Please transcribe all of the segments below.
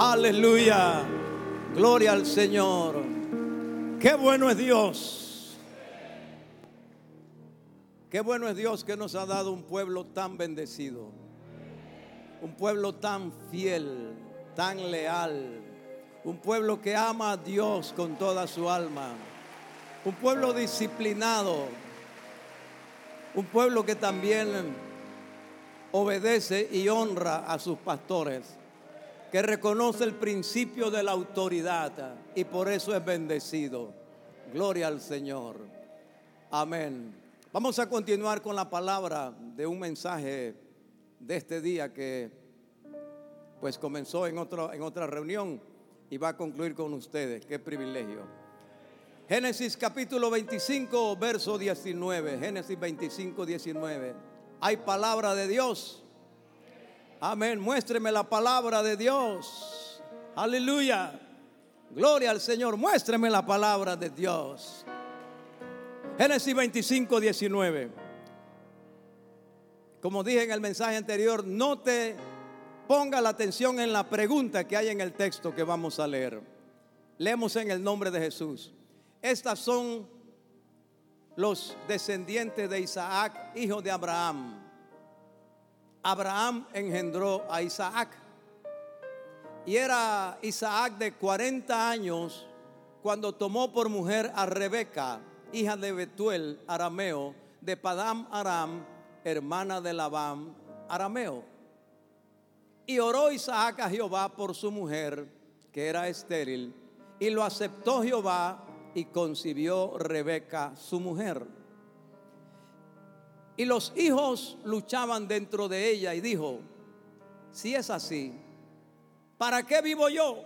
Aleluya. Gloria al Señor. Qué bueno es Dios. Qué bueno es Dios que nos ha dado un pueblo tan bendecido. Un pueblo tan fiel, tan leal. Un pueblo que ama a Dios con toda su alma. Un pueblo disciplinado. Un pueblo que también obedece y honra a sus pastores que reconoce el principio de la autoridad y por eso es bendecido. Gloria al Señor. Amén. Vamos a continuar con la palabra de un mensaje de este día que pues comenzó en, otro, en otra reunión y va a concluir con ustedes. Qué privilegio. Génesis capítulo 25, verso 19. Génesis 25, 19. Hay palabra de Dios. Amén. Muéstreme la palabra de Dios. Aleluya. Gloria al Señor. Muéstreme la palabra de Dios. Génesis 25, 19. Como dije en el mensaje anterior, no te ponga la atención en la pregunta que hay en el texto que vamos a leer. Leemos en el nombre de Jesús. Estas son los descendientes de Isaac, hijo de Abraham. Abraham engendró a Isaac. Y era Isaac de 40 años cuando tomó por mujer a Rebeca, hija de Betuel, arameo, de Padam Aram, hermana de Labán, arameo. Y oró Isaac a Jehová por su mujer, que era estéril, y lo aceptó Jehová y concibió Rebeca, su mujer. Y los hijos luchaban dentro de ella y dijo, si es así, ¿para qué vivo yo?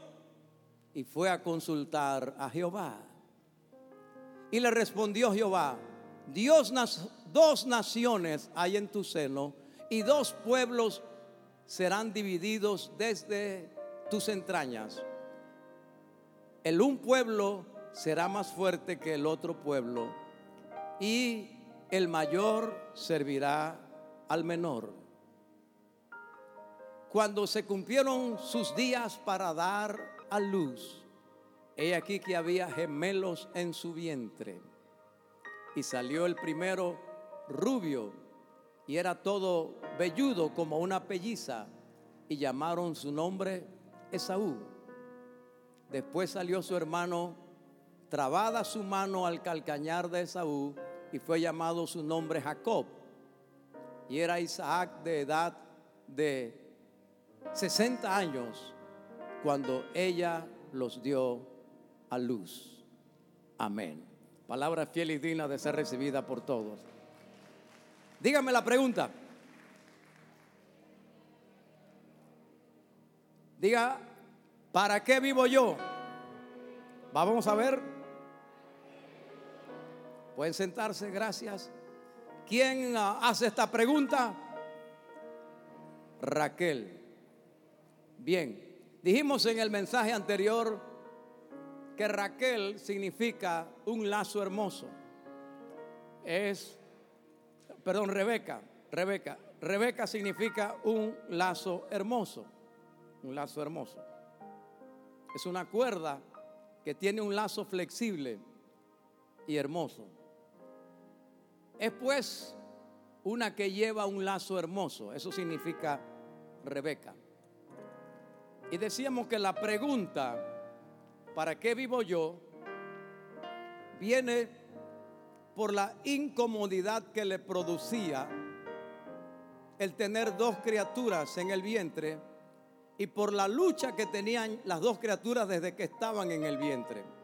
Y fue a consultar a Jehová. Y le respondió Jehová, Dios, dos naciones hay en tu seno y dos pueblos serán divididos desde tus entrañas. El un pueblo será más fuerte que el otro pueblo y el mayor servirá al menor. Cuando se cumplieron sus días para dar a luz, he aquí que había gemelos en su vientre. Y salió el primero rubio y era todo velludo como una pelliza y llamaron su nombre Esaú. Después salió su hermano, trabada su mano al calcañar de Esaú y fue llamado su nombre Jacob. Y era Isaac de edad de 60 años cuando ella los dio a luz. Amén. Palabra fiel y digna de ser recibida por todos. Dígame la pregunta. Diga, ¿para qué vivo yo? Vamos a ver. Pueden sentarse, gracias. ¿Quién ah, hace esta pregunta? Raquel. Bien, dijimos en el mensaje anterior que Raquel significa un lazo hermoso. Es, perdón, Rebeca, Rebeca. Rebeca significa un lazo hermoso, un lazo hermoso. Es una cuerda que tiene un lazo flexible y hermoso. Es pues una que lleva un lazo hermoso. Eso significa Rebeca. Y decíamos que la pregunta, ¿para qué vivo yo? viene por la incomodidad que le producía el tener dos criaturas en el vientre y por la lucha que tenían las dos criaturas desde que estaban en el vientre.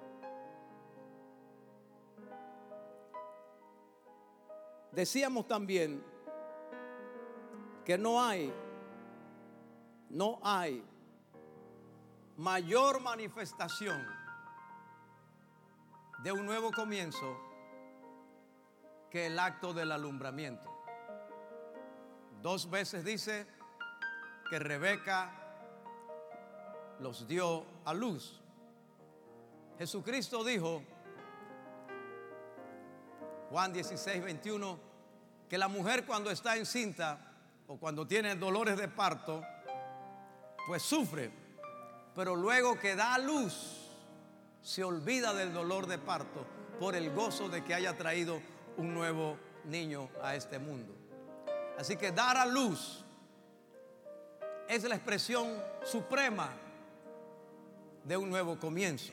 Decíamos también que no hay, no hay mayor manifestación de un nuevo comienzo que el acto del alumbramiento. Dos veces dice que Rebeca los dio a luz. Jesucristo dijo, Juan 16, 21, que la mujer cuando está encinta o cuando tiene dolores de parto, pues sufre. pero luego que da a luz, se olvida del dolor de parto por el gozo de que haya traído un nuevo niño a este mundo. Así que dar a luz es la expresión suprema de un nuevo comienzo.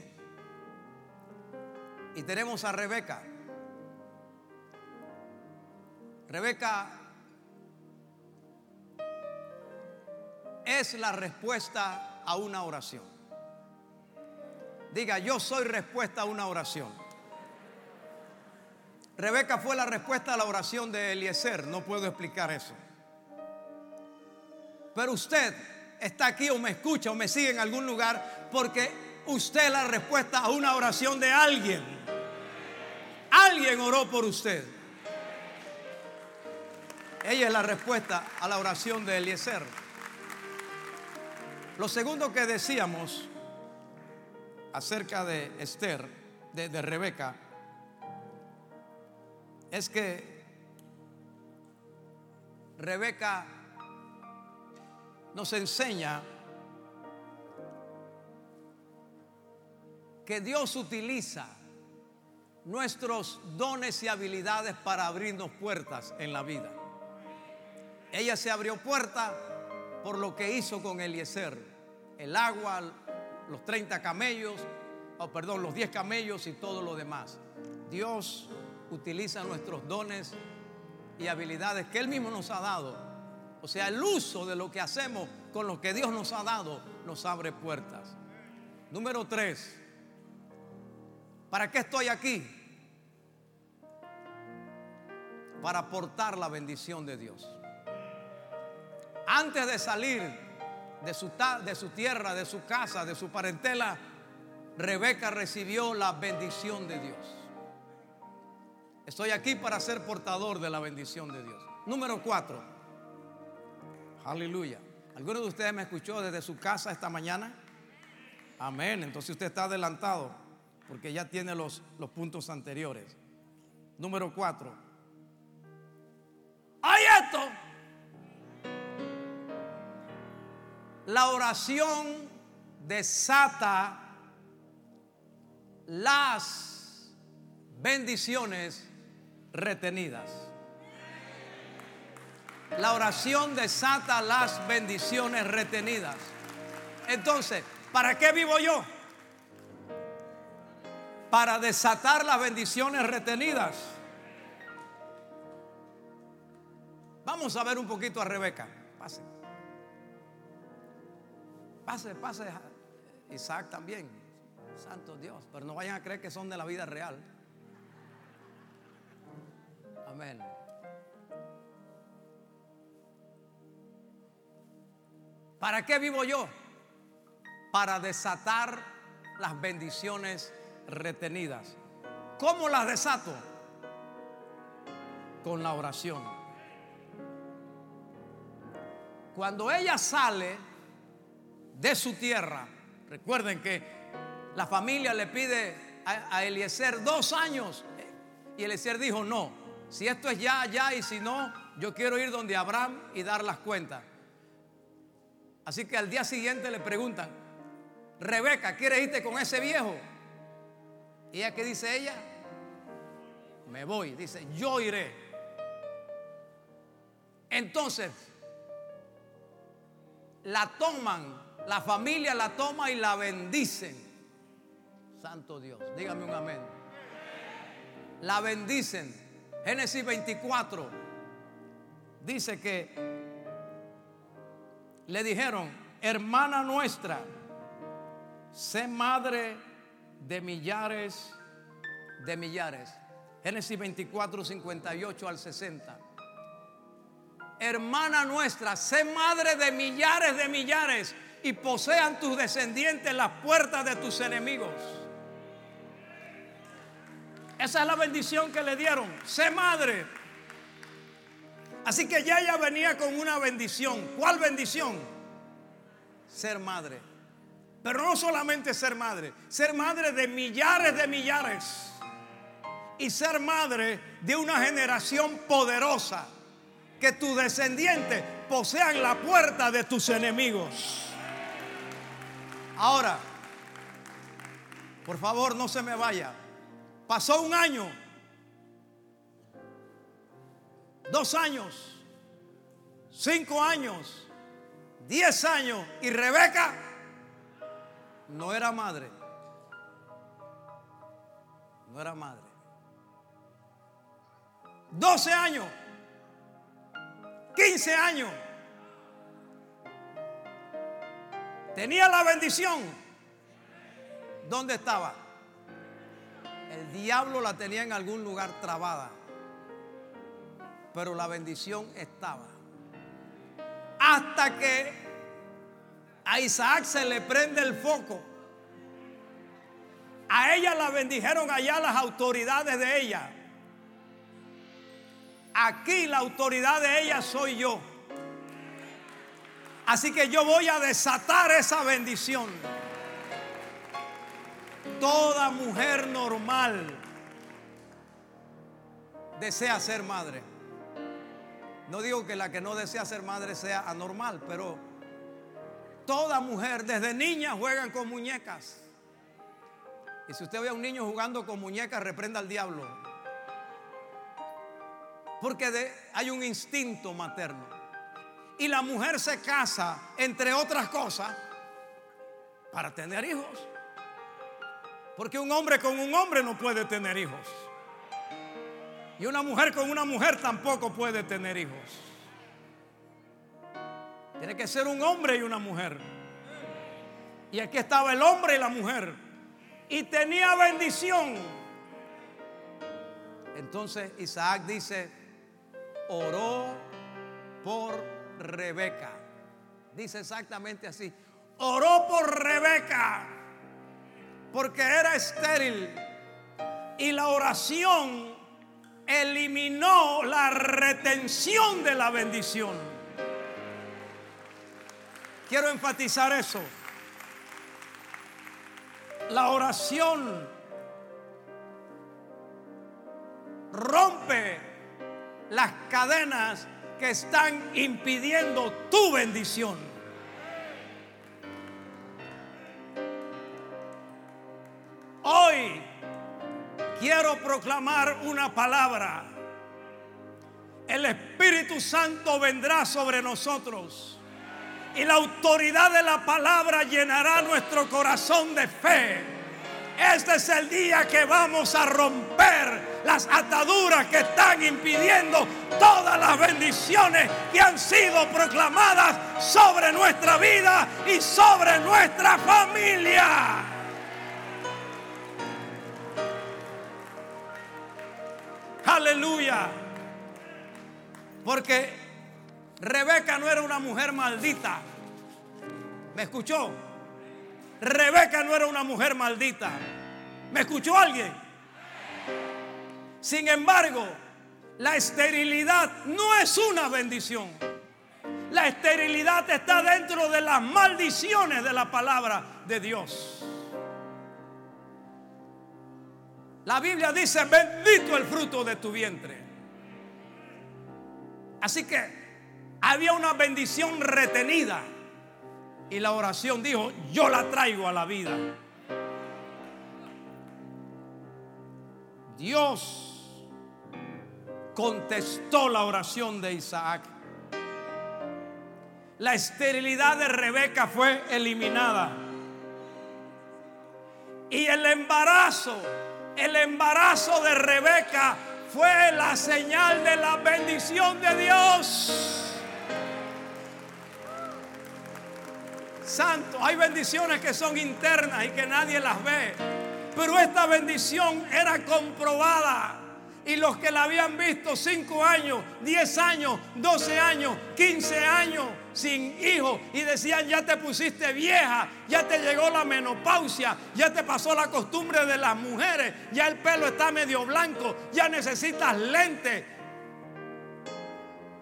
Y tenemos a Rebeca. Rebeca es la respuesta a una oración. Diga, yo soy respuesta a una oración. Rebeca fue la respuesta a la oración de Eliezer. No puedo explicar eso. Pero usted está aquí o me escucha o me sigue en algún lugar porque usted es la respuesta a una oración de alguien. Alguien oró por usted. Ella es la respuesta a la oración de Eliezer. Lo segundo que decíamos acerca de Esther, de, de Rebeca, es que Rebeca nos enseña que Dios utiliza nuestros dones y habilidades para abrirnos puertas en la vida. Ella se abrió puerta por lo que hizo con Eliezer, el agua, los 30 camellos, o perdón, los 10 camellos y todo lo demás. Dios utiliza nuestros dones y habilidades que Él mismo nos ha dado. O sea, el uso de lo que hacemos con lo que Dios nos ha dado nos abre puertas. Número tres, ¿para qué estoy aquí? Para aportar la bendición de Dios. Antes de salir de su, de su tierra, de su casa, de su parentela, Rebeca recibió la bendición de Dios. Estoy aquí para ser portador de la bendición de Dios. Número cuatro. Aleluya. ¿Alguno de ustedes me escuchó desde su casa esta mañana? Amén. Entonces usted está adelantado porque ya tiene los, los puntos anteriores. Número cuatro. ¡Hay esto! La oración desata las bendiciones retenidas. La oración desata las bendiciones retenidas. Entonces, ¿para qué vivo yo? Para desatar las bendiciones retenidas. Vamos a ver un poquito a Rebeca. Pase. Pase, pase. Isaac también. Santo Dios. Pero no vayan a creer que son de la vida real. Amén. ¿Para qué vivo yo? Para desatar las bendiciones retenidas. ¿Cómo las desato? Con la oración. Cuando ella sale de su tierra, recuerden que la familia le pide a, Eliezer dos años y Eliezer dijo no, si esto es ya, ya, y si no, yo quiero ir donde Abraham y dar las cuentas. Así que al día siguiente le preguntan, Rebeca, ¿quieres irte con ese viejo? ¿Y ella qué dice ella? Me voy. Dice, yo iré. Entonces, la toman, la familia la toma y la bendicen. Santo Dios, dígame un amén. La bendicen. Génesis 24 dice que le dijeron, hermana nuestra, sé madre de millares de millares. Génesis 24, 58 al 60. Hermana nuestra, sé madre de millares de millares y posean tus descendientes las puertas de tus enemigos. Esa es la bendición que le dieron. Sé madre. Así que ya ella venía con una bendición. ¿Cuál bendición? Ser madre. Pero no solamente ser madre, ser madre de millares de millares. Y ser madre de una generación poderosa. Que tus descendientes posean la puerta de tus enemigos. Ahora, por favor, no se me vaya. Pasó un año, dos años, cinco años, diez años y Rebeca no era madre. No era madre. Doce años, quince años. Tenía la bendición. ¿Dónde estaba? El diablo la tenía en algún lugar trabada. Pero la bendición estaba. Hasta que a Isaac se le prende el foco. A ella la bendijeron allá las autoridades de ella. Aquí la autoridad de ella soy yo. Así que yo voy a desatar esa bendición. Toda mujer normal desea ser madre. No digo que la que no desea ser madre sea anormal, pero toda mujer desde niña juegan con muñecas. Y si usted ve a un niño jugando con muñecas, reprenda al diablo. Porque hay un instinto materno. Y la mujer se casa, entre otras cosas, para tener hijos. Porque un hombre con un hombre no puede tener hijos. Y una mujer con una mujer tampoco puede tener hijos. Tiene que ser un hombre y una mujer. Y aquí estaba el hombre y la mujer. Y tenía bendición. Entonces Isaac dice, oró por Rebeca. Dice exactamente así. Oró por Rebeca porque era estéril. Y la oración eliminó la retención de la bendición. Quiero enfatizar eso. La oración rompe las cadenas que están impidiendo tu bendición. Hoy quiero proclamar una palabra. El Espíritu Santo vendrá sobre nosotros y la autoridad de la palabra llenará nuestro corazón de fe este es el día que vamos a romper las ataduras que están impidiendo todas las bendiciones que han sido proclamadas sobre nuestra vida y sobre nuestra familia. Aleluya. Porque Rebeca no era una mujer maldita. ¿Me escuchó? Rebeca no era una mujer maldita. ¿Me escuchó alguien? Sin embargo, la esterilidad no es una bendición. La esterilidad está dentro de las maldiciones de la palabra de Dios. La Biblia dice, bendito el fruto de tu vientre. Así que había una bendición retenida y la oración dijo, yo la traigo a la vida. Dios contestó la oración de Isaac. La esterilidad de Rebeca fue eliminada. Y el embarazo, el embarazo de Rebeca fue la señal de la bendición de Dios. Santo, hay bendiciones que son internas y que nadie las ve. Pero esta bendición era comprobada. Y los que la habían visto 5 años, 10 años, 12 años, 15 años sin hijo y decían ya te pusiste vieja, ya te llegó la menopausia, ya te pasó la costumbre de las mujeres, ya el pelo está medio blanco, ya necesitas lentes.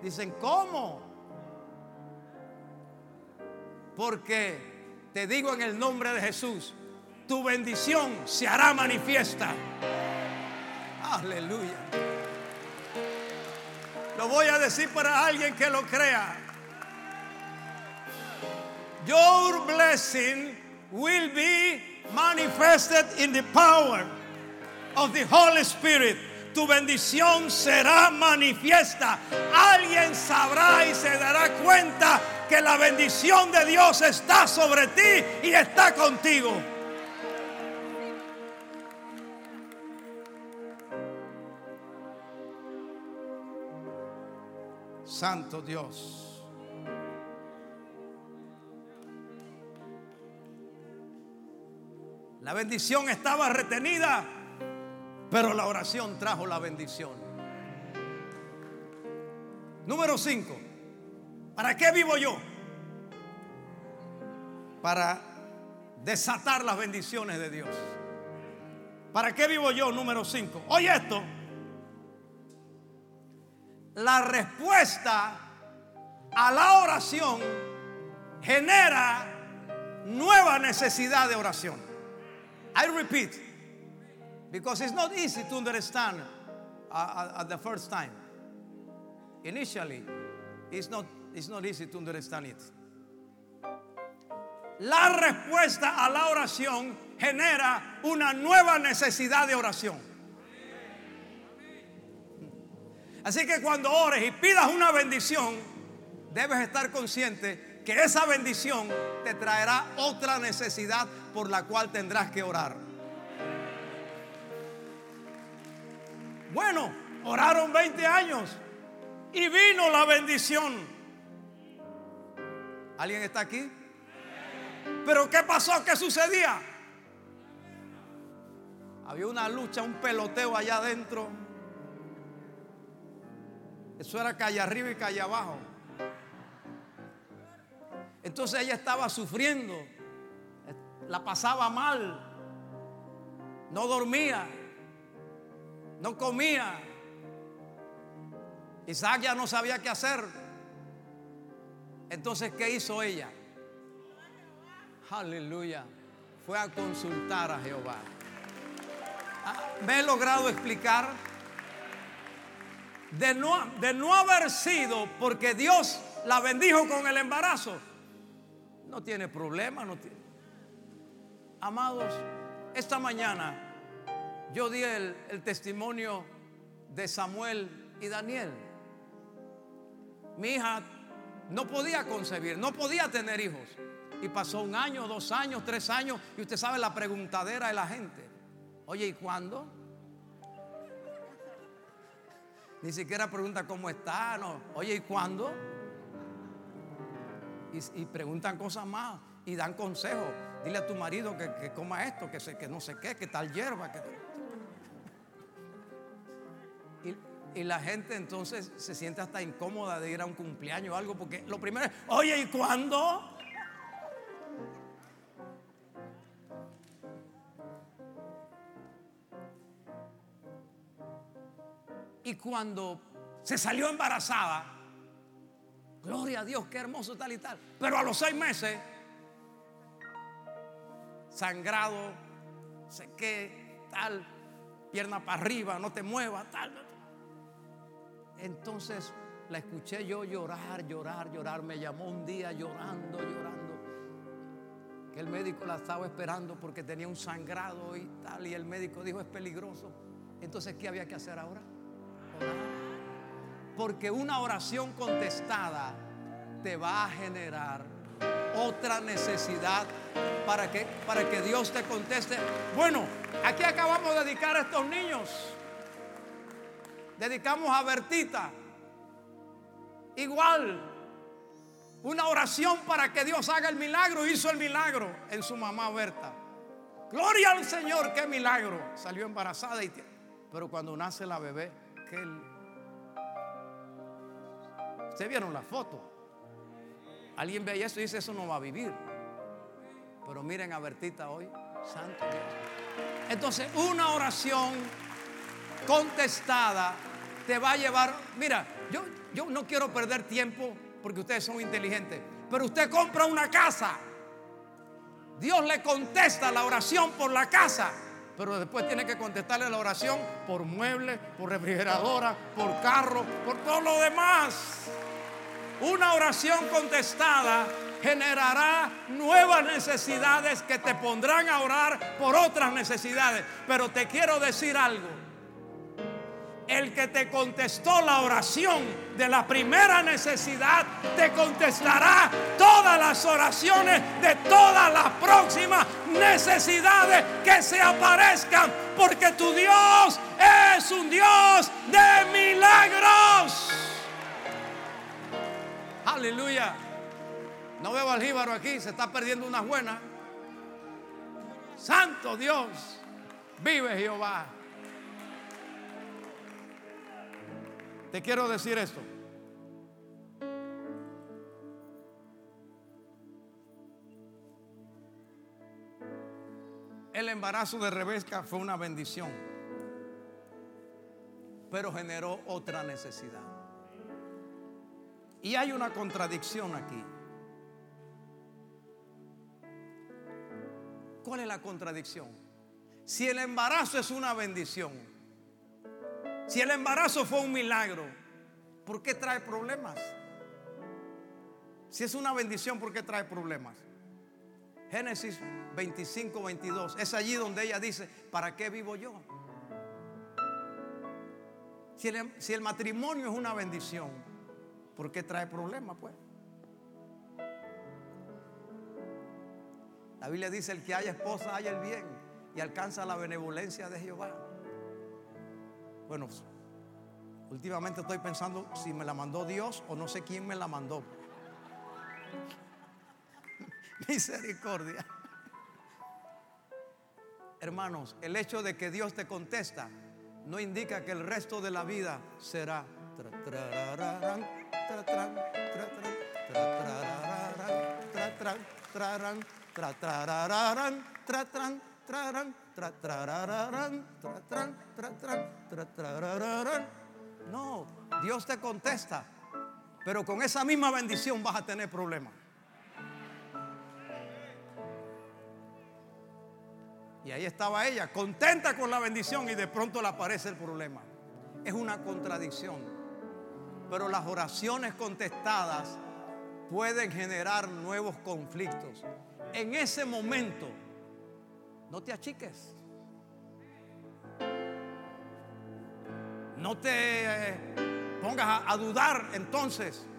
Dicen, ¿cómo? Porque te digo en el nombre de Jesús, tu bendición se hará manifiesta. Aleluya. Lo voy a decir para alguien que lo crea. Your blessing will be manifested in the power of the Holy Spirit. Tu bendición será manifiesta. Alguien sabrá y se dará cuenta que la bendición de Dios está sobre ti y está contigo. Santo Dios. La bendición estaba retenida, pero la oración trajo la bendición. Número 5. ¿Para qué vivo yo? Para desatar las bendiciones de Dios. ¿Para qué vivo yo? Número 5. Oye esto. La respuesta a la oración genera nueva necesidad de oración. I repeat, because it's not easy to understand uh, at the first time. Initially, it's not, it's not easy to understand it. La respuesta a la oración genera una nueva necesidad de oración. Así que cuando ores y pidas una bendición, debes estar consciente que esa bendición te traerá otra necesidad por la cual tendrás que orar. Bueno, oraron 20 años y vino la bendición. ¿Alguien está aquí? Pero ¿qué pasó? ¿Qué sucedía? Había una lucha, un peloteo allá adentro. Eso era calle arriba y calle abajo. Entonces ella estaba sufriendo, la pasaba mal, no dormía, no comía. Isaac ya no sabía qué hacer. Entonces, ¿qué hizo ella? Aleluya. Fue a consultar a Jehová. Me he logrado explicar de no, de no haber sido porque Dios la bendijo con el embarazo. No tiene problema, no tiene. Amados, esta mañana yo di el, el testimonio de Samuel y Daniel. Mi hija no podía concebir, no podía tener hijos. Y pasó un año, dos años, tres años. Y usted sabe la preguntadera de la gente. Oye, ¿y cuándo? Ni siquiera pregunta cómo está. No. Oye, ¿y cuándo? Y, preguntan cosas más. Y dan consejos. Dile a tu marido que, que coma esto, que, se, que no sé qué, que tal hierba. Que... Y, y la gente entonces se siente hasta incómoda de ir a un cumpleaños o algo. Porque lo primero es, oye, ¿y cuándo? Y cuando se salió embarazada, gloria a Dios, qué hermoso tal y tal. Pero a los seis meses, sangrado, sé qué, tal, pierna para arriba, no te muevas, tal. Entonces la escuché yo llorar, llorar, llorar. Me llamó un día llorando, llorando. Que el médico la estaba esperando porque tenía un sangrado y tal. Y el médico dijo es peligroso. Entonces, ¿qué había que hacer ahora? Porque una oración contestada te va a generar otra necesidad para que, para que Dios te conteste. Bueno, aquí acabamos de dedicar a estos niños. Dedicamos a Bertita. Igual, una oración para que Dios haga el milagro. Hizo el milagro en su mamá Berta. Gloria al Señor, qué milagro. Salió embarazada y... Pero cuando nace la bebé, Ustedes vieron la foto. Alguien ve eso y dice, eso no va a vivir. Pero miren a Bertita hoy, santo Dios. Entonces, una oración contestada te va a llevar, mira, yo, yo no quiero perder tiempo porque ustedes son inteligentes, pero usted compra una casa. Dios le contesta la oración por la casa pero después tiene que contestarle la oración por muebles, por refrigeradora, por carro, por todo lo demás. Una oración contestada generará nuevas necesidades que te pondrán a orar por otras necesidades. Pero te quiero decir algo el que te contestó la oración de la primera necesidad, te contestará todas las oraciones de todas las próximas necesidades que se aparezcan, porque tu Dios es un Dios de milagros. Aleluya. No veo al jíbaro aquí, se está perdiendo una buena. Santo Dios, vive Jehová. Te quiero decir esto. El embarazo de Rebeca fue una bendición, pero generó otra necesidad. Y hay una contradicción aquí. ¿Cuál es la contradicción? Si el embarazo es una bendición, si el embarazo fue un milagro, ¿por qué trae problemas? Si es una bendición, ¿por qué trae problemas? Génesis 25, 22. Es allí donde ella dice, ¿para qué vivo yo? Si el, si el matrimonio es una bendición, ¿por qué trae problemas, pues? La Biblia dice, el que haya esposa haya el bien y alcanza la benevolencia de Jehová. Bueno, últimamente estoy pensando si me la mandó Dios o no sé quién me la mandó. Misericordia. Hermanos, el hecho de que Dios te contesta no indica que el resto de la vida será no, Dios te contesta, pero con esa misma bendición vas a tener problemas. Y ahí estaba ella, contenta con la bendición y de pronto le aparece el problema. Es una contradicción. Pero las oraciones contestadas pueden generar nuevos conflictos. En ese momento, no te achiques. No te eh, pongas a, dudar entonces.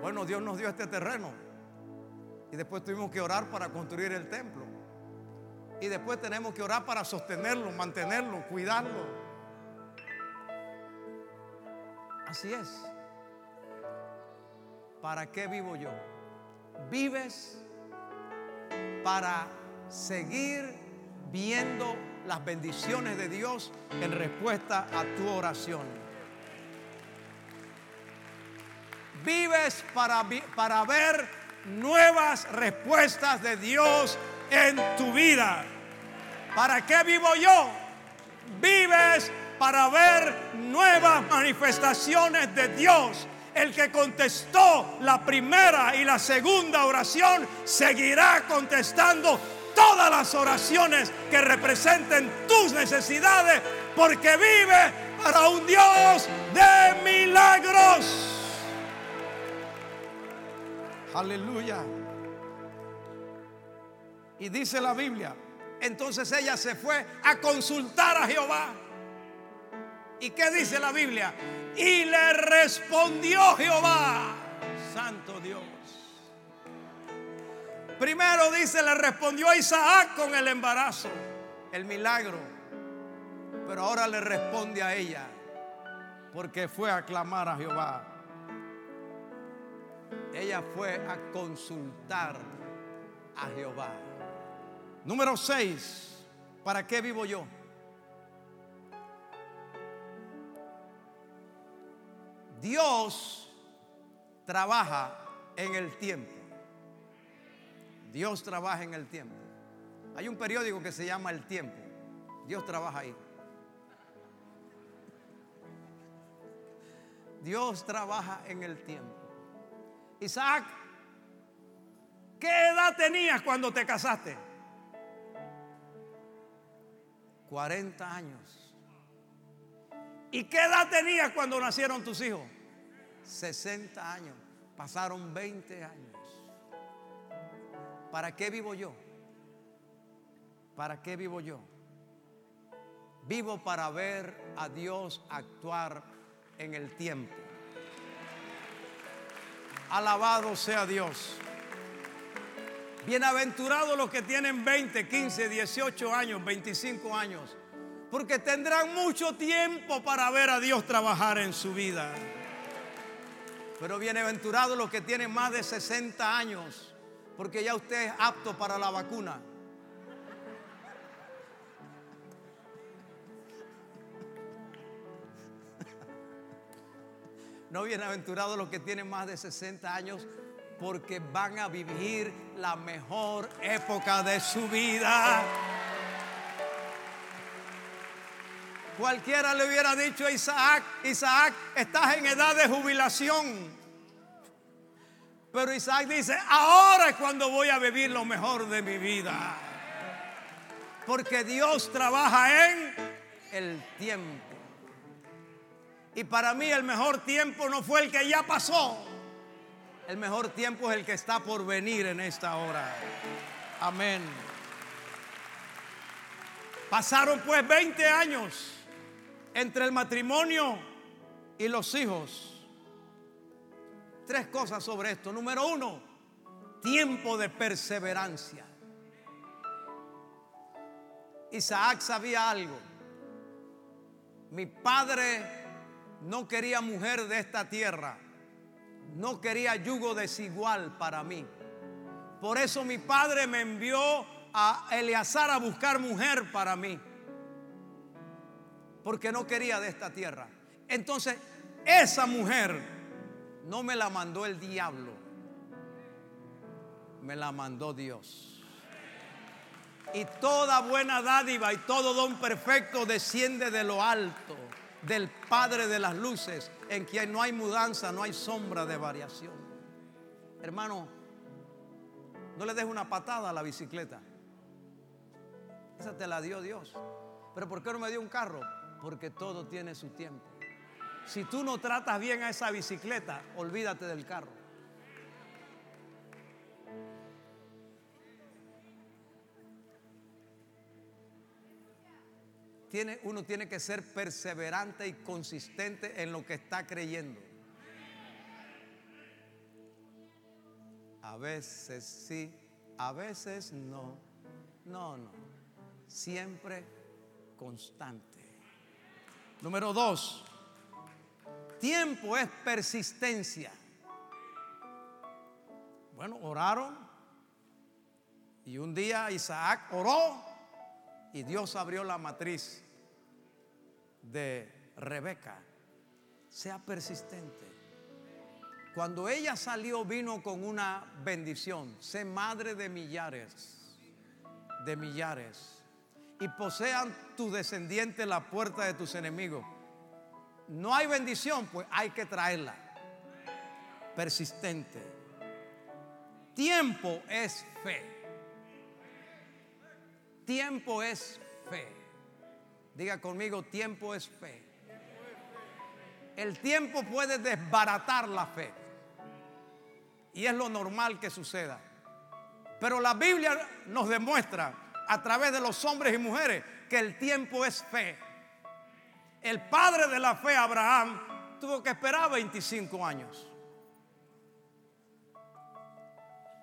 Bueno, Dios nos dio este terreno. Y después tuvimos que orar para construir el templo. Y después tenemos que orar para sostenerlo, mantenerlo, cuidarlo. Así es. ¿Para qué vivo yo? Vives para seguir viendo las bendiciones de Dios en respuesta a tu oración. Vives para, para ver nuevas respuestas de Dios en tu vida. ¿Para qué vivo yo? Vives para ver nuevas manifestaciones de Dios. El que contestó la primera y la segunda oración seguirá contestando todas las oraciones que representen tus necesidades, porque vive para un Dios de milagros. Aleluya. Y dice la Biblia, entonces ella se fue a consultar a Jehová. ¿Y qué dice la Biblia? Y le respondió Jehová, Santo Dios. Primero dice, le respondió a Isaac con el embarazo, el milagro. Pero ahora le responde a ella, porque fue a clamar a Jehová. Ella fue a consultar a Jehová. Número 6, ¿para qué vivo yo? Dios trabaja en el tiempo. Dios trabaja en el tiempo. Hay un periódico que se llama El Tiempo. Dios trabaja ahí. Dios trabaja en el tiempo. Isaac, ¿qué edad tenías cuando te casaste? 40 años. ¿Y qué edad tenías cuando nacieron tus hijos? 60 años. Pasaron 20 años. ¿Para qué vivo yo? ¿Para qué vivo yo? Vivo para ver a Dios actuar en el tiempo. Alabado sea Dios. Bienaventurados los que tienen 20, 15, 18 años, 25 años, porque tendrán mucho tiempo para ver a Dios trabajar en su vida. Pero bienaventurados los que tienen más de 60 años, porque ya usted es apto para la vacuna. No bienaventurados los que tienen más de 60 años, porque van a vivir la mejor época de su vida. Cualquiera le hubiera dicho a Isaac, Isaac, estás en edad de jubilación. Pero Isaac dice, ahora es cuando voy a vivir lo mejor de mi vida. Porque Dios trabaja en el tiempo. Y para mí el mejor tiempo no fue el que ya pasó. El mejor tiempo es el que está por venir en esta hora. Amén. Pasaron pues 20 años entre el matrimonio y los hijos. Tres cosas sobre esto. Número uno, tiempo de perseverancia. Isaac sabía algo. Mi padre no quería mujer de esta tierra. No quería yugo desigual para mí. Por eso mi padre me envió a Eleazar a buscar mujer para mí. Porque no quería de esta tierra. Entonces, esa mujer no me la mandó el diablo. Me la mandó Dios. Y toda buena dádiva y todo don perfecto desciende de lo alto, del Padre de las luces, en quien no hay mudanza, no hay sombra de variación. Hermano, no le dejes una patada a la bicicleta. Esa te la dio Dios. Pero ¿por qué no me dio un carro? Porque todo tiene su tiempo. Si tú no tratas bien a esa bicicleta, olvídate del carro. Tiene, uno tiene que ser perseverante y consistente en lo que está creyendo. A veces sí, a veces no. No, no. Siempre constante. Número dos, tiempo es persistencia. Bueno, oraron y un día Isaac oró y Dios abrió la matriz de Rebeca. Sea persistente. Cuando ella salió vino con una bendición. Sé madre de millares, de millares. Y posean tu descendiente la puerta de tus enemigos. No hay bendición, pues hay que traerla. Persistente. Tiempo es fe. Tiempo es fe. Diga conmigo, tiempo es fe. El tiempo puede desbaratar la fe. Y es lo normal que suceda. Pero la Biblia nos demuestra a través de los hombres y mujeres que el tiempo es fe. El padre de la fe, Abraham, tuvo que esperar 25 años.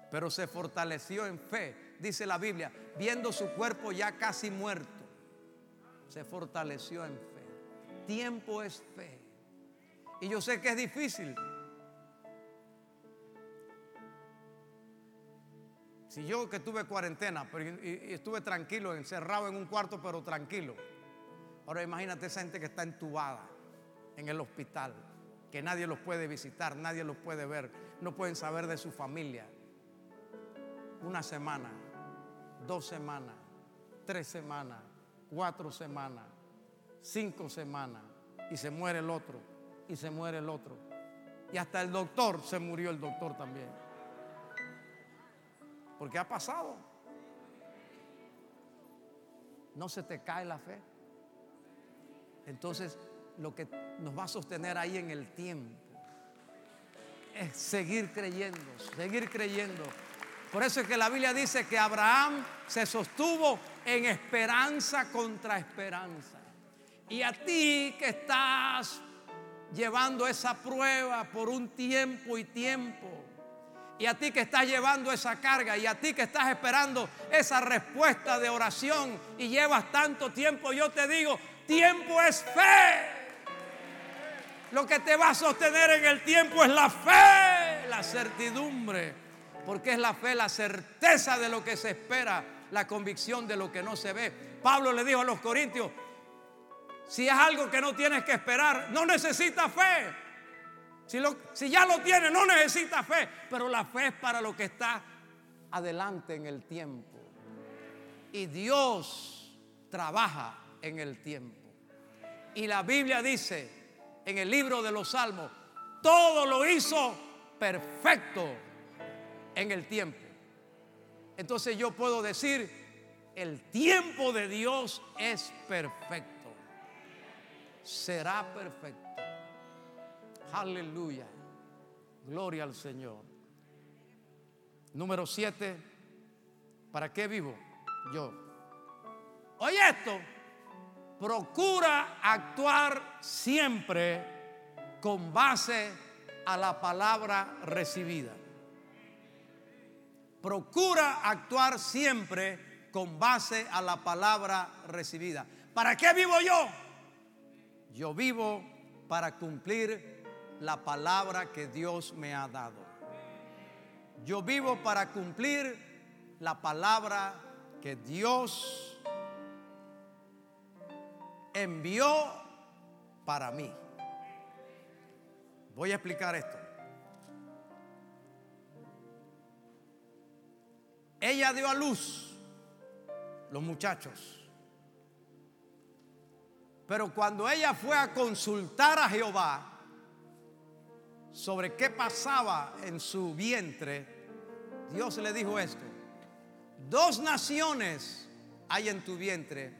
Pero se fortaleció en fe, dice la Biblia, viendo su cuerpo ya casi muerto. Se fortaleció en fe. Tiempo es fe. Y yo sé que es difícil. Si yo que tuve cuarentena pero y, estuve tranquilo, encerrado en un cuarto, pero tranquilo. Ahora imagínate esa gente que está entubada en el hospital, que nadie los puede visitar, nadie los puede ver, no pueden saber de su familia. Una semana, dos semanas, tres semanas, cuatro semanas, cinco semanas, y se muere el otro, y se muere el otro. Y hasta el doctor se murió el doctor también. Porque ha pasado. No se te cae la fe. Entonces, lo que nos va a sostener ahí en el tiempo es seguir creyendo, seguir creyendo. Por eso es que la Biblia dice que Abraham se sostuvo en esperanza contra esperanza. Y a ti que estás llevando esa prueba por un tiempo y tiempo, y a ti que estás llevando esa carga, y a ti que estás esperando esa respuesta de oración y llevas tanto tiempo, yo te digo, tiempo es fe. Lo que te va a sostener en el tiempo es la fe, la certidumbre. Porque es la fe, la certeza de lo que se espera, la convicción de lo que no se ve. Pablo le dijo a los corintios, si es algo que no tienes que esperar, no necesitas fe. Si, ya lo tienes, no necesitas fe. Pero la fe es para lo que está adelante en el tiempo. Y Dios trabaja en el tiempo. Y la Biblia dice en el libro de los Salmos, todo lo hizo perfecto en el tiempo. Entonces yo puedo decir, el tiempo de Dios es perfecto. Será perfecto. Aleluya. Gloria al Señor. Número siete. ¿Para qué vivo? Yo. Oye esto procura actuar siempre con base a la palabra recibida. Procura actuar siempre con base a la palabra recibida. ¿Para qué vivo yo? Yo vivo para cumplir la palabra que Dios me ha dado. Yo vivo para cumplir la palabra que Dios envió para mí. Voy a explicar esto. Ella dio a luz los muchachos. Pero cuando ella fue a consultar a Jehová sobre qué pasaba en su vientre, Dios le dijo esto. Dos naciones hay en tu vientre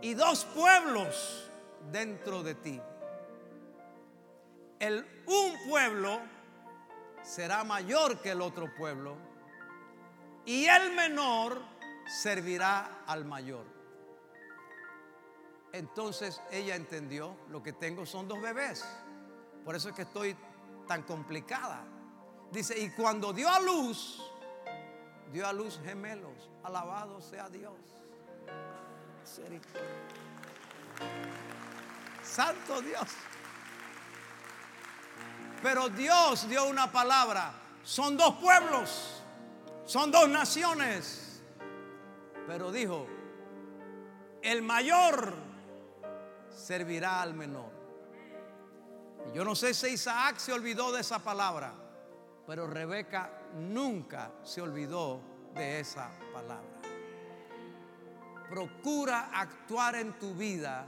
y dos pueblos dentro de ti. El un pueblo será mayor que el otro pueblo y el menor servirá al mayor. Entonces ella entendió, lo que tengo son dos bebés. Por eso es que estoy tan complicada. Dice, y cuando dio a luz, dio a luz gemelos. Alabado sea Dios. Santo Dios. Pero Dios dio una palabra. Son dos pueblos. Son dos naciones. Pero dijo, el mayor servirá al menor. Yo no sé si Isaac se olvidó de esa palabra, pero Rebeca nunca se olvidó de esa palabra procura actuar en tu vida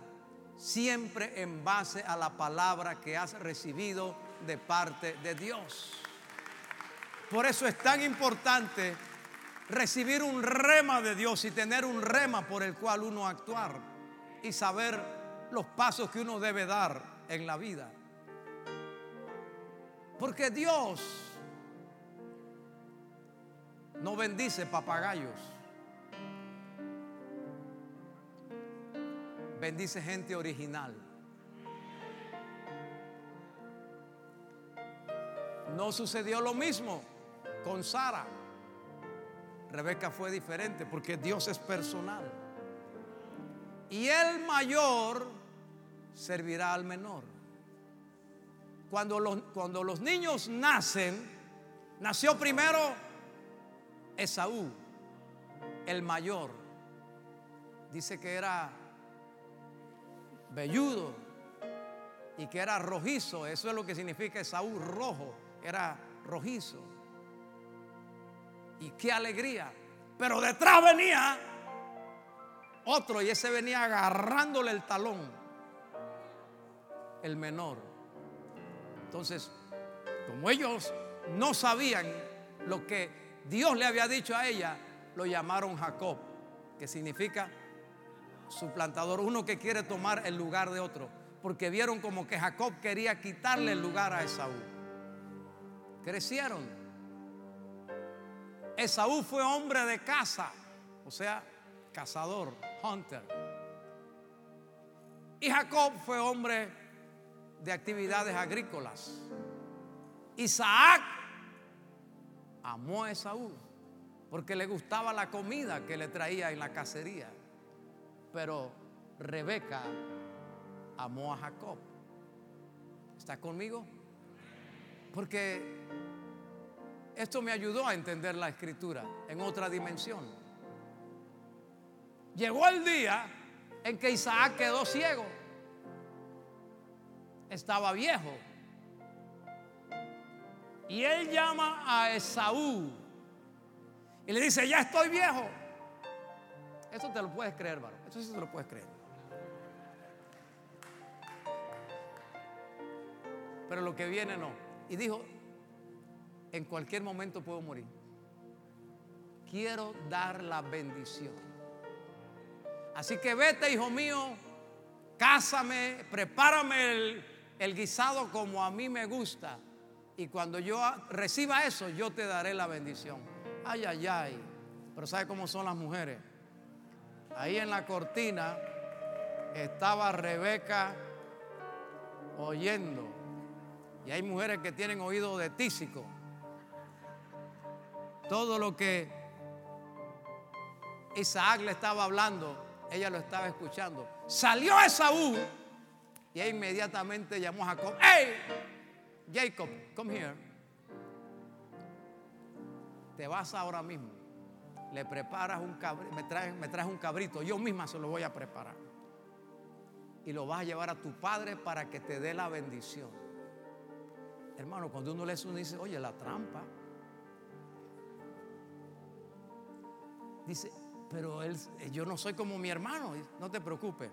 siempre en base a la palabra que has recibido de parte de Dios. Por eso es tan importante recibir un rema de Dios y tener un rema por el cual uno actuar y saber los pasos que uno debe dar en la vida. Porque Dios no bendice papagayos. bendice gente original. No sucedió lo mismo con Sara. Rebeca fue diferente porque Dios es personal. Y el mayor servirá al menor. Cuando los, cuando los niños nacen, nació primero Esaú, el mayor. Dice que era velludo y que era rojizo. Eso es lo que significa Esaú, rojo. Era rojizo. Y qué alegría. Pero detrás venía otro y ese venía agarrándole el talón. El menor. Entonces, como ellos no sabían lo que Dios le había dicho a ella, lo llamaron Jacob, que significa suplantador, uno que quiere tomar el lugar de otro, porque vieron como que Jacob quería quitarle el lugar a Esaú. crecieron. Esaú fue hombre de caza, o sea, cazador, hunter. Y Jacob fue hombre de actividades agrícolas. Isaac amó a Esaú porque le gustaba la comida que le traía en la cacería. Pero Rebeca amó a Jacob. ¿Está conmigo? Porque esto me ayudó a entender la escritura en otra dimensión. Llegó el día en que Isaac quedó ciego. Estaba viejo. Y él llama a Esaú y le dice, ya estoy viejo. Eso te lo puedes creer, varón. Eso sí te lo puedes creer. Pero lo que viene no. Y dijo, en cualquier momento puedo morir. Quiero dar la bendición. Así que vete, hijo mío, cásame, prepárame el, el guisado como a mí me gusta. Y cuando yo reciba eso, yo te daré la bendición. Ay, ay, ay. Pero ¿sabe cómo son las mujeres? Ahí en la cortina estaba Rebeca oyendo. Y hay mujeres que tienen oído de tísico. Todo lo que Isaac le estaba hablando, ella lo estaba escuchando. Salió Esaú y inmediatamente llamó a Jacob. ¡Hey! Jacob, come here. Te vas ahora mismo. Le preparas un cabrito, me traes, me traes un cabrito. Yo misma se lo voy a preparar. Y lo vas a llevar a tu padre para que te dé la bendición. Hermano, cuando uno lee eso, uno dice, oye, la trampa. Dice, pero él, yo no soy como mi hermano. No te preocupes.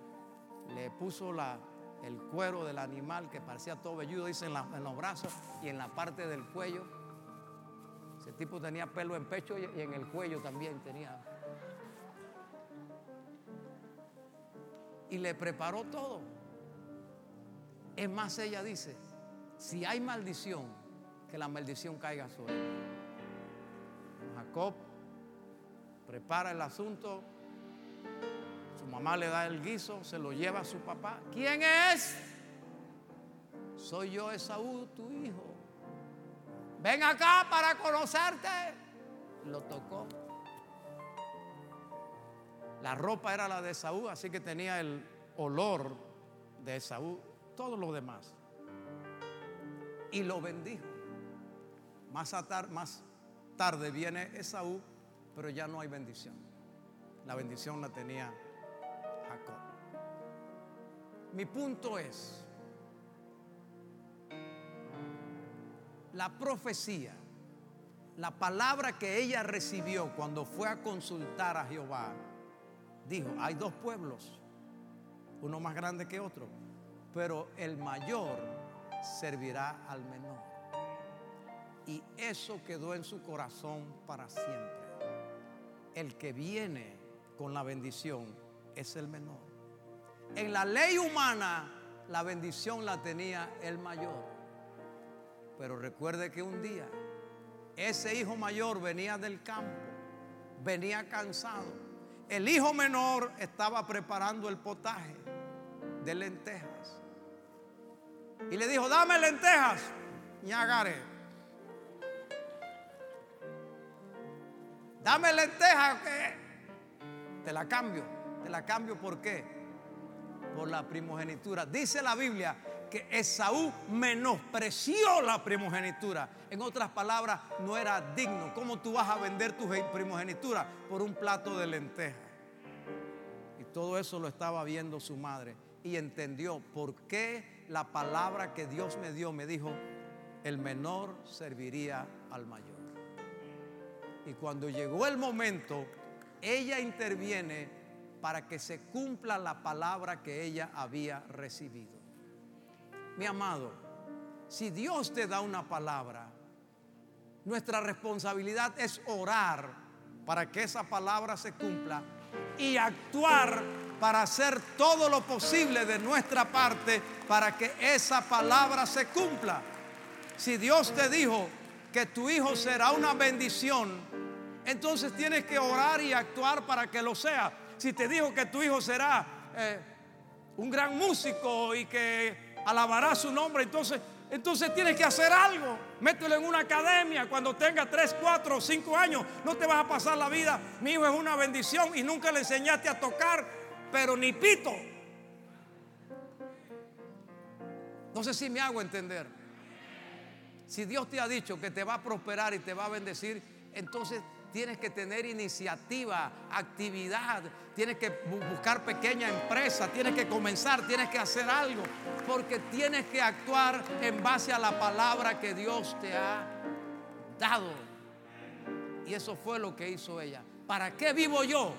Le puso la, el cuero del animal que parecía todo velludo, dice en, los brazos y en la parte del cuello. Ese tipo tenía pelo en pecho y, en el cuello también tenía. Y le preparó todo. Es más, ella dice, si hay maldición, que la maldición caiga sobre. Jacob prepara el asunto, su mamá le da el guiso, se lo lleva a su papá. ¿Quién es? Soy yo, Esaú, tu hijo. Ven acá para conocerte. Lo tocó. La ropa era la de Esaú, así que tenía el olor de Esaú, todo lo demás. Y lo bendijo. Más, más tarde viene Esaú, pero ya no hay bendición. La bendición la tenía Mi punto es, la profecía, la palabra que ella recibió cuando fue a consultar a Jehová, dijo, hay dos pueblos, uno más grande que otro, pero el mayor servirá al menor. Y eso quedó en su corazón para siempre. El que viene con la bendición es el menor. En la ley humana la bendición la tenía el mayor. Pero recuerde que un día ese hijo mayor venía del campo, venía cansado. El hijo menor estaba preparando el potaje de lentejas. Y le dijo, dame lentejas, ñagare. Dame lentejas, Te la cambio. Te la cambio por qué? Por la primogenitura. Dice la Biblia que Esaú menospreció la primogenitura. En otras palabras, no era digno. ¿Cómo tú vas a vender tu primogenitura por un plato de lentejas? Y todo eso lo estaba viendo su madre y entendió por qué la palabra que Dios me dio me dijo, el menor serviría al mayor. Y cuando llegó el momento, ella interviene para que se cumpla la palabra que ella había recibido. Mi amado, si Dios te da una palabra, nuestra responsabilidad es orar para que esa palabra se cumpla y actuar para hacer todo lo posible de nuestra parte para que esa palabra se cumpla. Si Dios te dijo, que tu hijo será una bendición, entonces tienes que orar y actuar para que lo sea. Si te dijo que tu hijo será eh, un gran músico y que alabará su nombre, entonces, entonces tienes que hacer algo. Mételo en una academia cuando tenga 3, 4 o 5 años. No te vas a pasar la vida. Mi hijo es una bendición y nunca le enseñaste a tocar, pero ni pito. No sé si me hago entender. Si Dios te ha dicho que te va a prosperar y te va a bendecir, entonces tienes que tener iniciativa, actividad, tienes que buscar pequeña empresa, tienes que comenzar, tienes que hacer algo, porque tienes que actuar en base a la palabra que Dios te ha dado. Y eso fue lo que hizo ella. ¿Para qué vivo yo?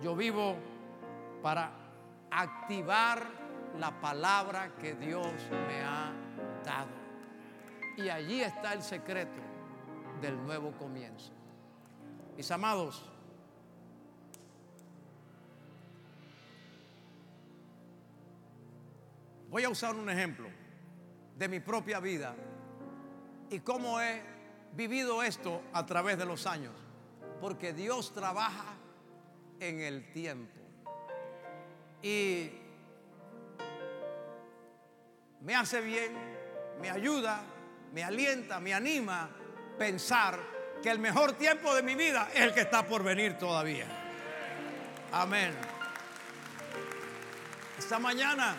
Yo vivo para activar la palabra que Dios me ha dado. Y allí está el secreto del nuevo comienzo. Mis amados, voy a usar un ejemplo de mi propia vida y cómo he vivido esto a través de los años. Porque Dios trabaja en el tiempo. Y me hace bien, me ayuda, me alienta, me anima pensar que el mejor tiempo de mi vida es el que está por venir todavía. Amén. Esta mañana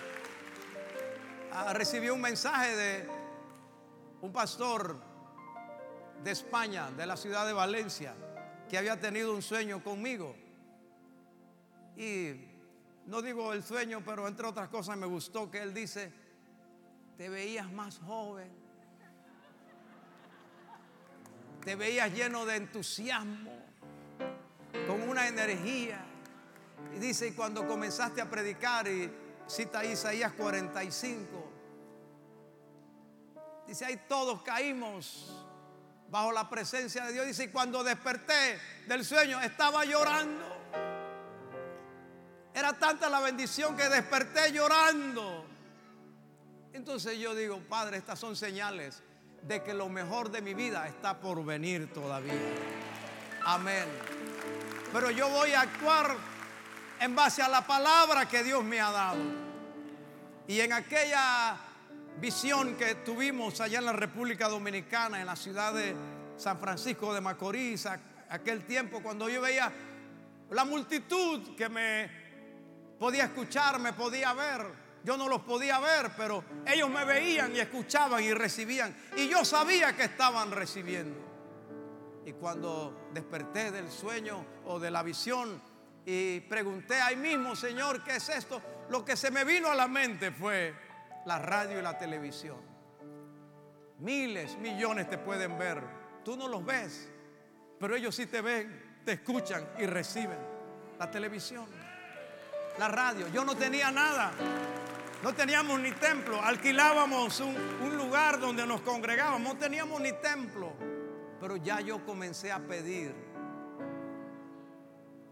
ah, recibí un mensaje de un pastor de España, de la ciudad de Valencia, que había tenido un sueño conmigo. Y no digo el sueño, pero entre otras cosas me gustó que él dice, te veías más joven te veías lleno de entusiasmo, con una energía. Y dice, y cuando comenzaste a predicar, y cita Isaías 45, dice, ahí todos caímos bajo la presencia de Dios. Dice, y cuando desperté del sueño, estaba llorando. Era tanta la bendición que desperté llorando. Entonces yo digo, Padre, estas son señales de que lo mejor de mi vida está por venir todavía. Amén. Pero yo voy a actuar en base a la palabra que Dios me ha dado. Y en aquella visión que tuvimos allá en la República Dominicana, en la ciudad de San Francisco de Macorís, aquel tiempo cuando yo veía la multitud que me podía escuchar, me podía ver, yo no los podía ver, pero ellos me veían y escuchaban y recibían. Y yo sabía que estaban recibiendo. Y cuando desperté del sueño o de la visión y pregunté ahí mismo, Señor, ¿qué es esto? Lo que se me vino a la mente fue la radio y la televisión. Miles, millones te pueden ver. Tú no los ves, pero ellos sí te ven, te escuchan y reciben. La televisión, la radio. Yo no tenía nada. No teníamos ni templo, alquilábamos un, lugar donde nos congregábamos, no teníamos ni templo. Pero ya yo comencé a pedir,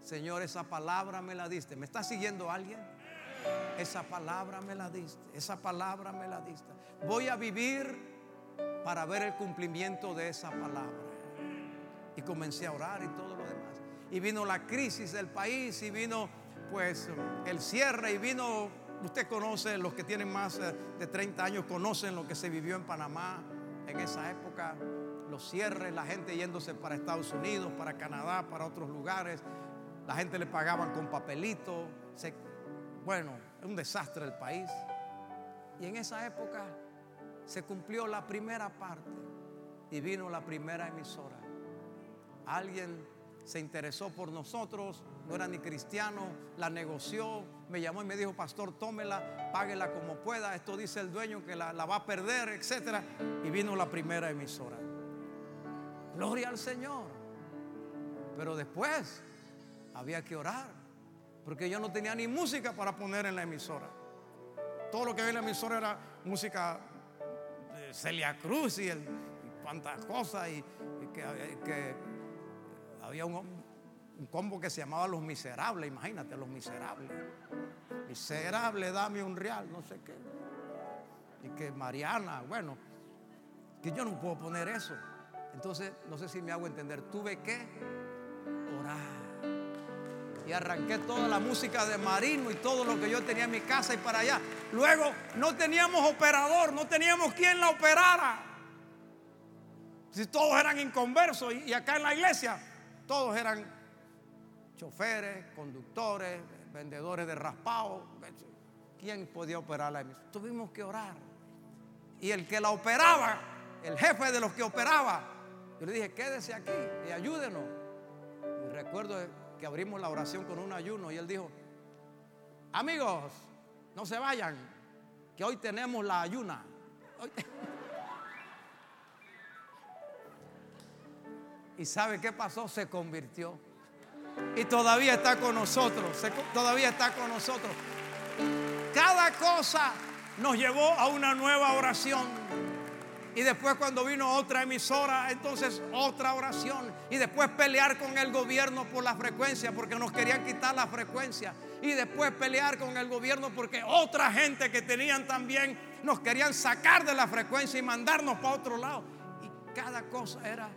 Señor, esa palabra me la diste. ¿Me está siguiendo alguien? Esa palabra me la diste, esa palabra me la diste. Voy a vivir para ver el cumplimiento de esa palabra. Y comencé a orar y todo lo demás. Y vino la crisis del país y vino pues el cierre y vino Usted conoce, los que tienen más eh, de 30 años conocen lo que se vivió en Panamá en esa época, los cierres, la gente yéndose para Estados Unidos, para Canadá, para otros lugares. La gente le pagaban con papelito. bueno, es un desastre el país. Y en esa época se cumplió la primera parte y vino la primera emisora. Alguien se interesó por nosotros, no era ni cristiano, la negoció, me llamó y me dijo, pastor, tómela, páguela como pueda, esto dice el dueño que la, va a perder, etc. Y vino la primera emisora. Gloria al Señor. Pero después había que orar, porque yo no tenía ni música para poner en la emisora. Todo lo que había en la emisora era música de Celia Cruz y, el, cuantas cosas, y, que había un, combo que se llamaba Los Miserables, imagínate, Los Miserables. Miserable, dame un real, no sé qué. Y que Mariana, bueno, que yo no puedo poner eso. Entonces, no sé si me hago entender, tuve que orar. Y arranqué toda la música de Marino y todo lo que yo tenía en mi casa y para allá. Luego no teníamos operador, no teníamos quien la operara. Si todos eran inconversos y acá en la iglesia todos eran choferes, conductores, vendedores de raspado. ¿Quién podía operar la emisora? Tuvimos que orar. Y el que la operaba, el jefe de los que operaba, yo le dije, quédese aquí y ayúdenos. Y recuerdo que abrimos la oración con un ayuno y él dijo, amigos, no se vayan, que hoy tenemos la ayuna. ¿Y sabe qué pasó? Se convirtió. Y todavía está con nosotros. todavía está con nosotros. Cada cosa nos llevó a una nueva oración. Y después cuando vino otra emisora, entonces otra oración. Y después pelear con el gobierno por la frecuencia, porque nos querían quitar la frecuencia. Y después pelear con el gobierno porque otra gente que tenían también nos querían sacar de la frecuencia y mandarnos para otro lado. Y cada cosa era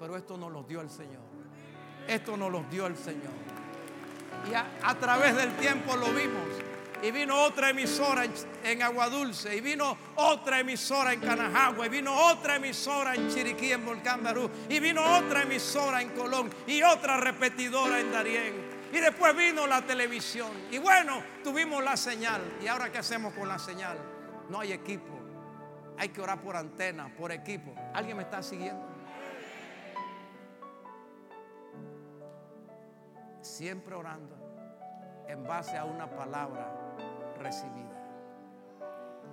pero esto nos lo dio el Señor. Esto nos lo dio el Señor. Y a, través del tiempo lo vimos. Y vino otra emisora en, Agua Dulce. Y vino otra emisora en Canajagua. Y vino otra emisora en Chiriquí, en Volcán Barú. Y vino otra emisora en Colón. Y otra repetidora en Darién. Y después vino la televisión. Y bueno, tuvimos la señal. ¿Y ahora qué hacemos con la señal? No hay equipo. Hay que orar por antena, por equipo. ¿Alguien me está siguiendo? Siempre orando en base a una palabra recibida.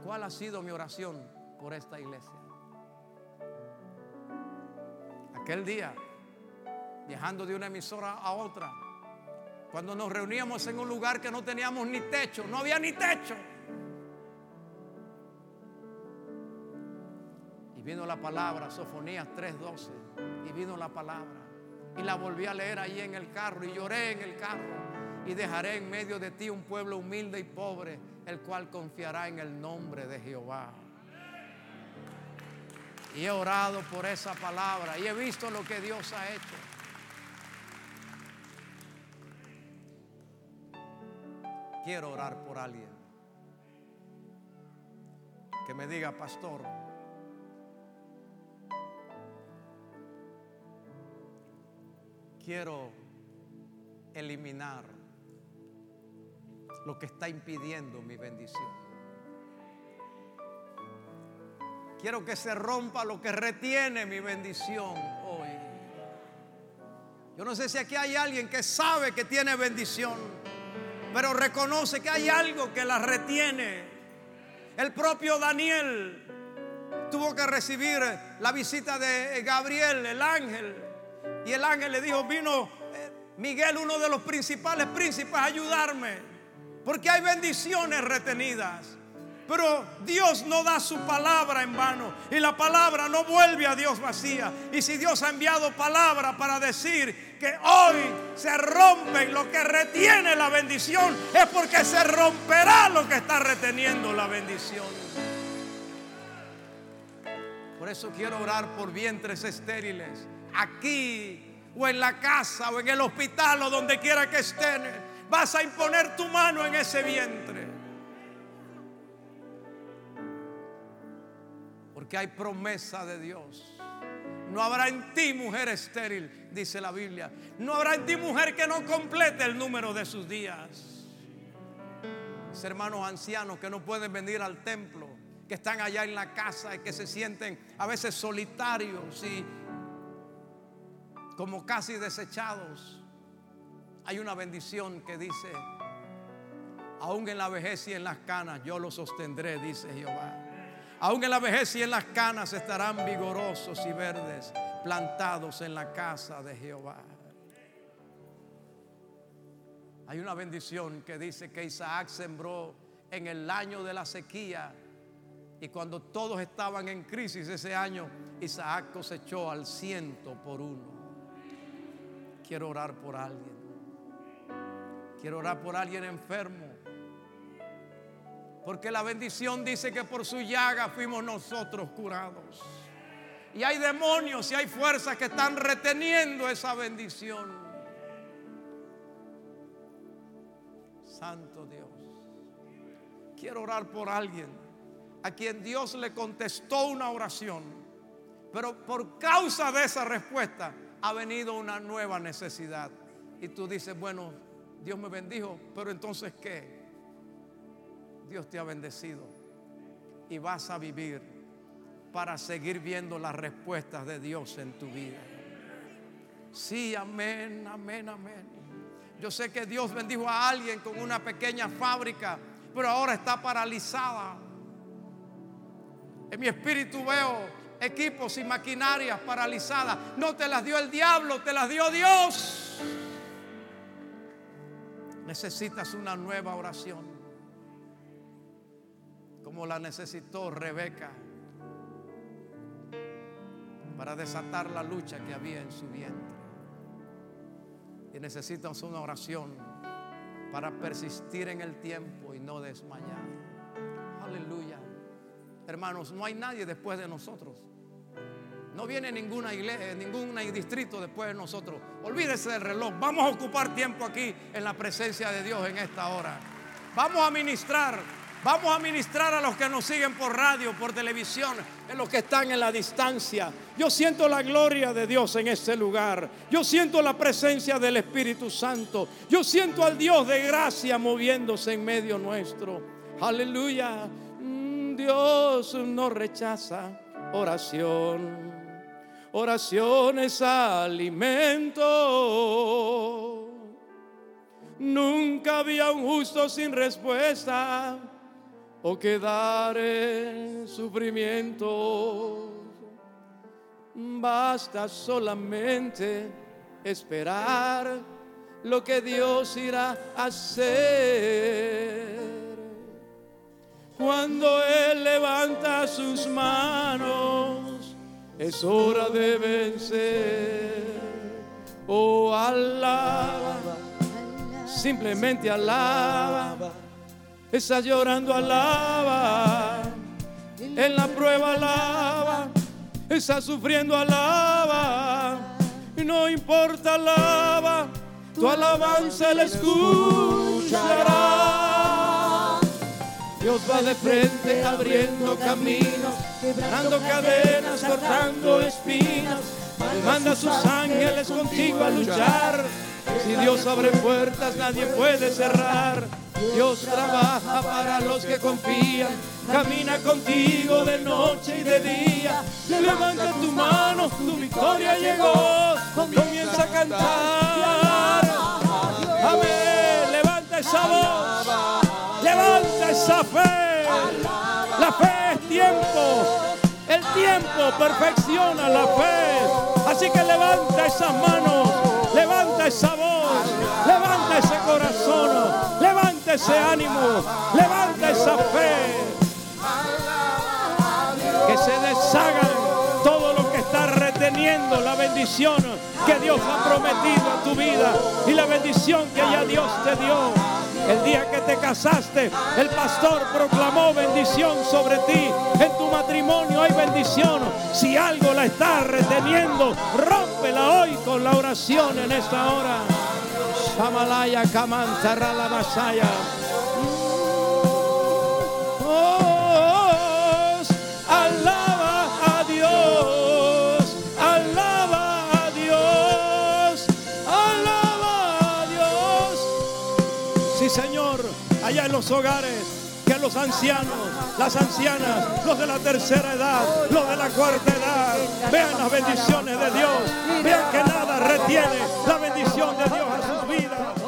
¿Cuál ha sido mi oración por esta iglesia? Aquel día, viajando de una emisora a otra, cuando nos reuníamos en un lugar que no teníamos ni techo, no había ni techo. Y vino la palabra, Sofonías 3:12, y vino la palabra. Y la volví a leer ahí en el carro y lloré en el carro. Y dejaré en medio de ti un pueblo humilde y pobre, el cual confiará en el nombre de Jehová. Y he orado por esa palabra y he visto lo que Dios ha hecho. Quiero orar por alguien que me diga, pastor, quiero eliminar lo que está impidiendo mi bendición. Quiero que se rompa lo que retiene mi bendición hoy. Yo no sé si aquí hay alguien que sabe que tiene bendición, pero reconoce que hay algo que la retiene. El propio Daniel tuvo que recibir la visita de Gabriel, el ángel, y el ángel le dijo, vino eh, Miguel, uno de los principales príncipes, a ayudarme. Porque hay bendiciones retenidas. Pero Dios no da su palabra en vano. Y la palabra no vuelve a Dios vacía. Y si Dios ha enviado palabra para decir que hoy se rompe lo que retiene la bendición, es porque se romperá lo que está reteniendo la bendición. Por eso quiero orar por vientres estériles aquí o en la casa o en el hospital o donde quiera que estén, vas a imponer tu mano en ese vientre. Porque hay promesa de Dios. No habrá en ti mujer estéril, dice la Biblia. No habrá en ti mujer que no complete el número de sus días. hermanos ancianos que no pueden venir al templo, que están allá en la casa y que se sienten a veces solitarios y como casi desechados, hay una bendición que dice, aún en la vejez y en las canas yo los sostendré, dice Jehová. Aún en la vejez y en las canas estarán vigorosos y verdes, plantados en la casa de Jehová. Hay una bendición que dice que Isaac sembró en el año de la sequía y cuando todos estaban en crisis ese año, Isaac cosechó al ciento por uno. Quiero orar por alguien. Quiero orar por alguien enfermo. Porque la bendición dice que por su llaga fuimos nosotros curados. Y hay demonios y hay fuerzas que están reteniendo esa bendición. Santo Dios. Quiero orar por alguien a quien Dios le contestó una oración, pero por causa de esa respuesta ha venido una nueva necesidad. Y tú dices, bueno, Dios me bendijo, pero entonces ¿qué? Dios te ha bendecido y vas a vivir para seguir viendo las respuestas de Dios en tu vida. Sí, amén, amén, amén. Yo sé que Dios bendijo a alguien con una pequeña fábrica, pero ahora está paralizada. En mi espíritu veo equipos y maquinarias paralizadas. No te las dio el diablo, te las dio Dios. Necesitas una nueva oración, como la necesitó Rebeca, para desatar la lucha que había en su vientre. Y necesitas una oración para persistir en el tiempo y no desmayar. Aleluya. Hermanos, no hay nadie después de nosotros. No viene ninguna iglesia, ningún distrito después de nosotros. Olvídese del reloj. Vamos a ocupar tiempo aquí en la presencia de Dios en esta hora. Vamos a ministrar. Vamos a ministrar a los que nos siguen por radio, por televisión, en los que están en la distancia. Yo siento la gloria de Dios en este lugar. Yo siento la presencia del Espíritu Santo. Yo siento al Dios de gracia moviéndose en medio nuestro. Aleluya. Dios no rechaza oración. Oración es alimento. Nunca había un justo sin respuesta o quedar en sufrimiento. Basta solamente esperar lo que Dios irá a hacer. Cuando Él levanta sus manos, es hora de vencer. Oh, alaba, simplemente alaba. Estás llorando, alaba. En la prueba, alaba. Estás sufriendo, alaba. No importa, alaba. Tu alabanza le escuchará. Dios va de frente abriendo caminos, quebrando cadenas, cortando espinas. Manda a sus ángeles contigo a luchar. Si Dios abre puertas, nadie puede cerrar. Dios trabaja para los que confían. Camina contigo de noche y de día. Levanta tu mano, tu victoria llegó. Comienza a cantar. Amén. Levanta esa voz. Levanta esa fe. La fe es tiempo. El tiempo perfecciona la fe. Así que levanta esas manos. Levanta esa voz. Levanta ese corazón. Levanta ese ánimo. Levanta esa fe. Que se deshagan todo lo que está reteniendo la bendición que Dios ha prometido a tu vida y la bendición que ya Dios te dio. El día que te casaste, el pastor proclamó bendición sobre ti. En tu matrimonio hay bendición. Si algo la está reteniendo, rómpela hoy con la oración en esta hora. Shamalaya Kamantarra la Masaya. Allá en los hogares, que los ancianos, las ancianas, los de la tercera edad, los de la cuarta edad, vean las bendiciones de Dios, vean que nada retiene la bendición de Dios